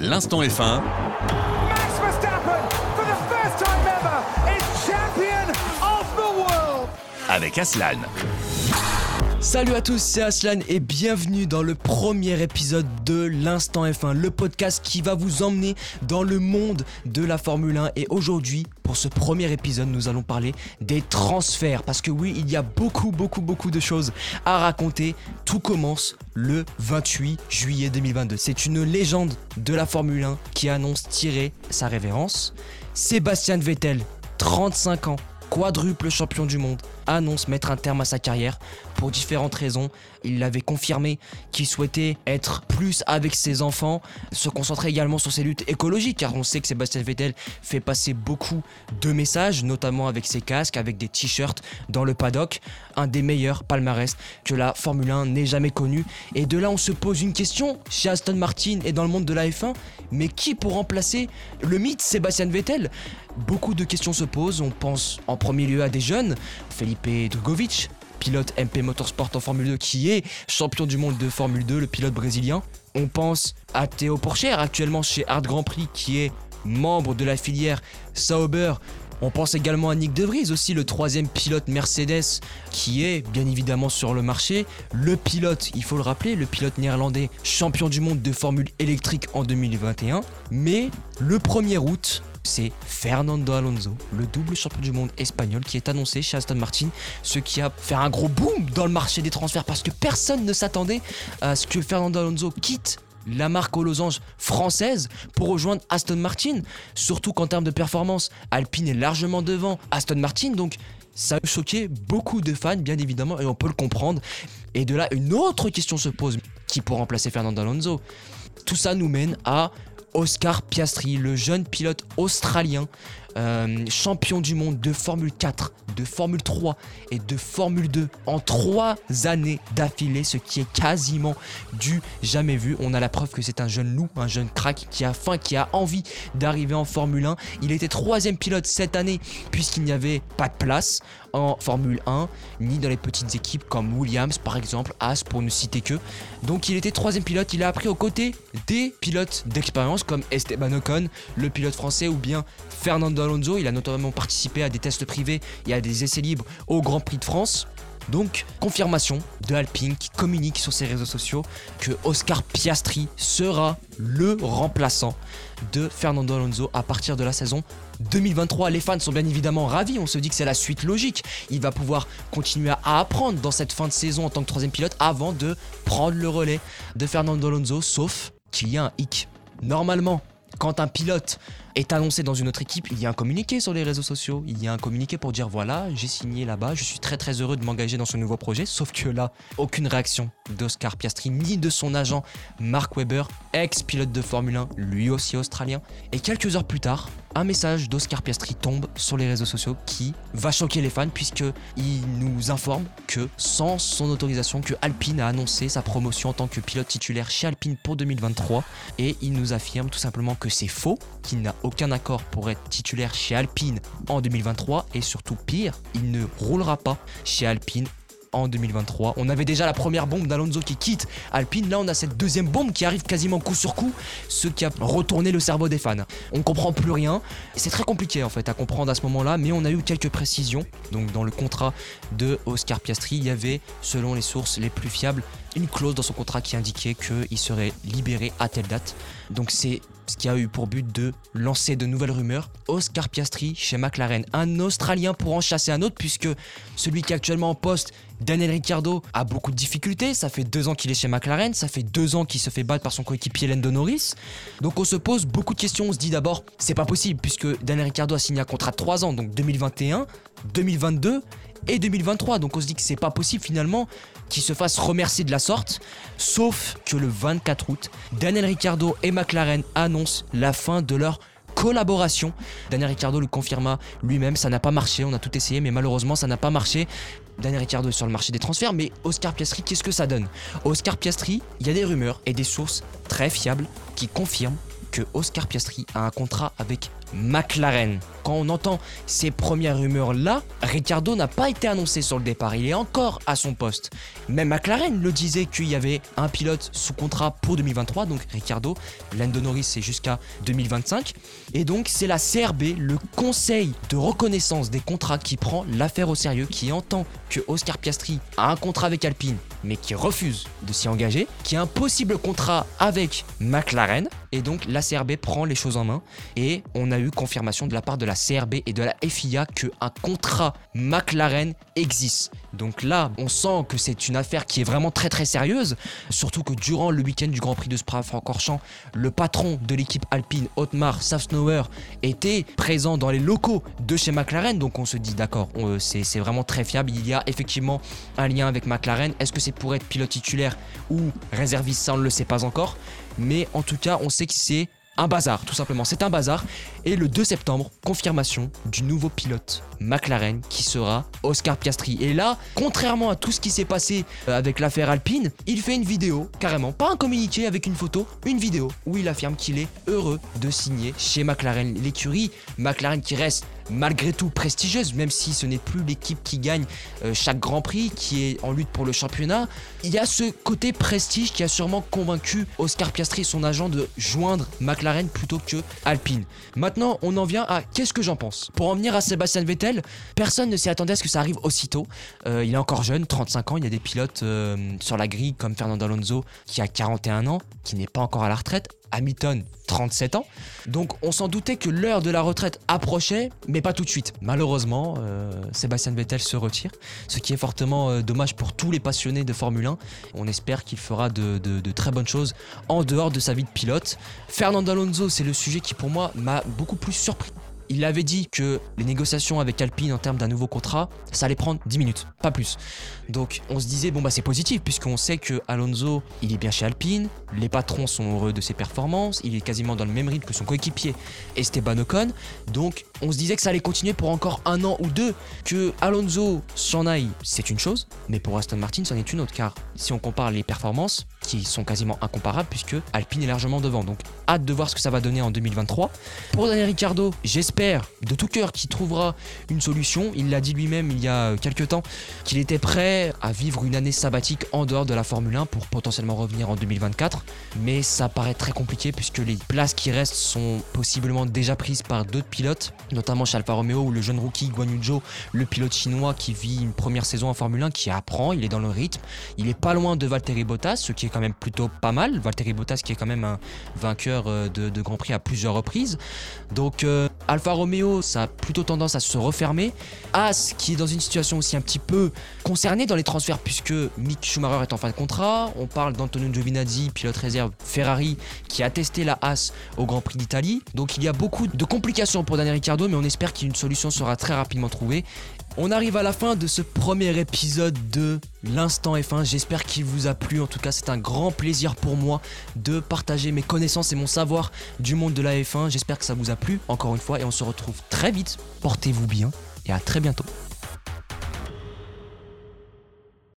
L'instant F1. Max Verstappen, for the first time ever, is champion of the world. avec Aslan. Salut à tous, c'est Aslan et bienvenue dans le premier épisode de l'Instant F1, le podcast qui va vous emmener dans le monde de la Formule 1. Et aujourd'hui, pour ce premier épisode, nous allons parler des transferts. Parce que oui, il y a beaucoup, beaucoup, beaucoup de choses à raconter. Tout commence le 28 juillet 2022. C'est une légende de la Formule 1 qui annonce tirer sa révérence. Sébastien Vettel, 35 ans, quadruple champion du monde, annonce mettre un terme à sa carrière pour différentes raisons. Il avait confirmé qu'il souhaitait être plus avec ses enfants, se concentrer également sur ses luttes écologiques, car on sait que Sébastien Vettel fait passer beaucoup de messages, notamment avec ses casques, avec des t-shirts dans le paddock, un des meilleurs palmarès que la Formule 1 n'ait jamais connu. Et de là, on se pose une question chez Aston Martin et dans le monde de la F1, mais qui pour remplacer le mythe Sébastien Vettel? Beaucoup de questions se posent, on pense en premier lieu à des jeunes, Felipe Drugovic, pilote MP Motorsport en Formule 2 qui est champion du monde de Formule 2, le pilote brésilien. On pense à Théo Porcher, actuellement chez Hard Grand Prix, qui est membre de la filière Sauber. On pense également à Nick De Vries, aussi le troisième pilote Mercedes, qui est bien évidemment sur le marché. Le pilote, il faut le rappeler, le pilote néerlandais champion du monde de Formule électrique en 2021. Mais le 1er août, c'est Fernando Alonso, le double champion du monde espagnol qui est annoncé chez Aston Martin, ce qui a fait un gros boom dans le marché des transferts parce que personne ne s'attendait à ce que Fernando Alonso quitte la marque aux losanges française pour rejoindre Aston Martin, surtout qu'en termes de performance, Alpine est largement devant Aston Martin, donc ça a choqué beaucoup de fans, bien évidemment, et on peut le comprendre. Et de là, une autre question se pose qui pour remplacer Fernando Alonso Tout ça nous mène à Oscar Piastri, le jeune pilote australien, euh, champion du monde de Formule 4, de Formule 3 et de Formule 2 en trois années d'affilée, ce qui est quasiment du jamais vu. On a la preuve que c'est un jeune loup, un jeune crack qui a faim, qui a envie d'arriver en Formule 1. Il était troisième pilote cette année puisqu'il n'y avait pas de place en Formule 1, ni dans les petites équipes comme Williams par exemple, As pour ne citer que. Donc il était troisième pilote, il a appris aux côtés des pilotes d'expérience comme Esteban Ocon, le pilote français, ou bien Fernando Alonso. Il a notamment participé à des tests privés et à des essais libres au Grand Prix de France. Donc, confirmation de Alpine qui communique sur ses réseaux sociaux que Oscar Piastri sera le remplaçant de Fernando Alonso à partir de la saison 2023. Les fans sont bien évidemment ravis, on se dit que c'est la suite logique. Il va pouvoir continuer à apprendre dans cette fin de saison en tant que troisième pilote avant de prendre le relais de Fernando Alonso, sauf qu'il y a un hic. Normalement, quand un pilote est annoncé dans une autre équipe, il y a un communiqué sur les réseaux sociaux, il y a un communiqué pour dire voilà, j'ai signé là-bas, je suis très très heureux de m'engager dans ce nouveau projet, sauf que là, aucune réaction d'Oscar Piastri ni de son agent Mark Webber, ex-pilote de Formule 1, lui aussi australien. Et quelques heures plus tard, un message d'Oscar Piastri tombe sur les réseaux sociaux qui va choquer les fans puisque il nous informe que sans son autorisation que Alpine a annoncé sa promotion en tant que pilote titulaire chez Alpine pour 2023 et il nous affirme tout simplement que c'est faux, qu'il n'a aucun accord pour être titulaire chez Alpine en 2023 et surtout pire, il ne roulera pas chez Alpine en 2023. On avait déjà la première bombe d'Alonso qui quitte Alpine. Là, on a cette deuxième bombe qui arrive quasiment coup sur coup, ce qui a retourné le cerveau des fans. On comprend plus rien. C'est très compliqué en fait à comprendre à ce moment-là, mais on a eu quelques précisions. Donc, dans le contrat de Oscar Piastri, il y avait, selon les sources les plus fiables, une clause dans son contrat qui indiquait qu'il serait libéré à telle date. Donc, c'est qui a eu pour but de lancer de nouvelles rumeurs. Oscar Piastri chez McLaren, un Australien pour en chasser un autre, puisque celui qui est actuellement en poste, Daniel Ricciardo, a beaucoup de difficultés. Ça fait deux ans qu'il est chez McLaren, ça fait deux ans qu'il se fait battre par son coéquipier Lando Norris. Donc on se pose beaucoup de questions. On se dit d'abord, c'est pas possible, puisque Daniel Ricciardo a signé un contrat de trois ans, donc 2021, 2022 et 2023. Donc on se dit que c'est pas possible finalement qu'il se fasse remercier de la sorte. Sauf que le 24 août, Daniel Ricciardo et McLaren annoncent la fin de leur collaboration. Daniel Ricciardo le confirma lui-même, ça n'a pas marché, on a tout essayé, mais malheureusement ça n'a pas marché. Daniel Ricciardo sur le marché des transferts, mais Oscar Piastri, qu'est-ce que ça donne? Oscar Piastri, il y a des rumeurs et des sources très fiables qui confirment que Oscar Piastri a un contrat avec McLaren. Quand on entend ces premières rumeurs-là, Ricciardo n'a pas été annoncé sur le départ, il est encore à son poste. Même McLaren le disait qu'il y avait un pilote sous contrat pour 2023, donc Ricciardo, Lando Norris c'est jusqu'à 2025. Et donc c'est la CRB, le conseil de reconnaissance des contrats qui prend l'affaire au sérieux, qui entend que Oscar Piastri a un contrat avec Alpine, mais qui refuse de s'y engager, qui a un possible contrat avec McLaren, et donc la CRB prend les choses en main, et on a confirmation de la part de la CRB et de la FIA que un contrat McLaren existe. Donc là, on sent que c'est une affaire qui est vraiment très très sérieuse, surtout que durant le week-end du Grand Prix de Spa-Francorchamps, le patron de l'équipe alpine, Otmar Safsnauer, était présent dans les locaux de chez McLaren, donc on se dit d'accord, c'est vraiment très fiable, il y a effectivement un lien avec McLaren, est-ce que c'est pour être pilote titulaire ou réserviste, ça on ne le sait pas encore, mais en tout cas on sait que c'est un bazar, tout simplement. C'est un bazar. Et le 2 septembre, confirmation du nouveau pilote McLaren qui sera Oscar Piastri. Et là, contrairement à tout ce qui s'est passé euh, avec l'affaire Alpine, il fait une vidéo, carrément, pas un communiqué avec une photo, une vidéo où il affirme qu'il est heureux de signer chez McLaren. L'écurie McLaren qui reste malgré tout prestigieuse, même si ce n'est plus l'équipe qui gagne euh, chaque Grand Prix, qui est en lutte pour le championnat. Il y a ce côté prestige qui a sûrement convaincu Oscar Piastri, son agent, de joindre McLaren plutôt que Alpine. Maintenant, on en vient à qu'est-ce que j'en pense. Pour en venir à Sébastien Vettel, personne ne s'y attendait à ce que ça arrive aussitôt. Euh, il est encore jeune, 35 ans, il y a des pilotes euh, sur la grille comme Fernando Alonso qui a 41 ans, qui n'est pas encore à la retraite. Hamilton, 37 ans. Donc on s'en doutait que l'heure de la retraite approchait, mais pas tout de suite. Malheureusement, euh, Sébastien Vettel se retire, ce qui est fortement euh, dommage pour tous les passionnés de Formule 1. On espère qu'il fera de, de, très bonnes choses en dehors de sa vie de pilote. Fernando Alonso, c'est le sujet qui pour moi m'a beaucoup plus surpris il avait dit que les négociations avec Alpine en termes d'un nouveau contrat, ça allait prendre 10 minutes, pas plus. Donc on se disait, bon bah c'est positif, puisqu'on sait que Alonso, il est bien chez Alpine, les patrons sont heureux de ses performances, il est quasiment dans le même rythme que son coéquipier Esteban Ocon, donc on se disait que ça allait continuer pour encore un an ou deux, que Alonso s'en aille, c'est une chose, mais pour Aston Martin, c'en est une autre, car si on compare les performances, qui sont quasiment incomparables, puisque Alpine est largement devant, donc hâte de voir ce que ça va donner en 2023. Pour Daniel Ricciardo, j'espère de tout cœur qu'il trouvera une solution. Il l'a dit lui-même il y a quelques temps qu'il était prêt à vivre une année sabbatique en dehors de la Formule 1 pour potentiellement revenir en 2024. Mais ça paraît très compliqué puisque les places qui restent sont possiblement déjà prises par d'autres pilotes, notamment chez Alfa Romeo ou le jeune rookie Guan Yu Zhou, le pilote chinois qui vit une première saison en Formule 1, qui apprend, il est dans le rythme. Il est pas loin de Valtteri Bottas, ce qui est quand même plutôt pas mal. Valtteri Bottas qui est quand même un vainqueur euh, de, Grand Prix à plusieurs reprises. Donc euh, Alfa Romeo, ça a plutôt tendance à se refermer. As, qui est dans une situation aussi un petit peu concernée dans les transferts, puisque Mick Schumacher est en fin de contrat. On parle d'Antonio Giovinazzi, pilote réserve Ferrari, qui a testé la As au Grand Prix d'Italie. Donc il y a beaucoup de complications pour Daniel Ricciardo, mais on espère qu'une solution sera très rapidement trouvée. On arrive à la fin de ce premier épisode de l'instant F1. J'espère qu'il vous a plu. En tout cas, c'est un grand plaisir pour moi de partager mes connaissances et mon savoir du monde de la F1. J'espère que ça vous a plu encore une fois et on se retrouve très vite. Portez-vous bien et à très bientôt.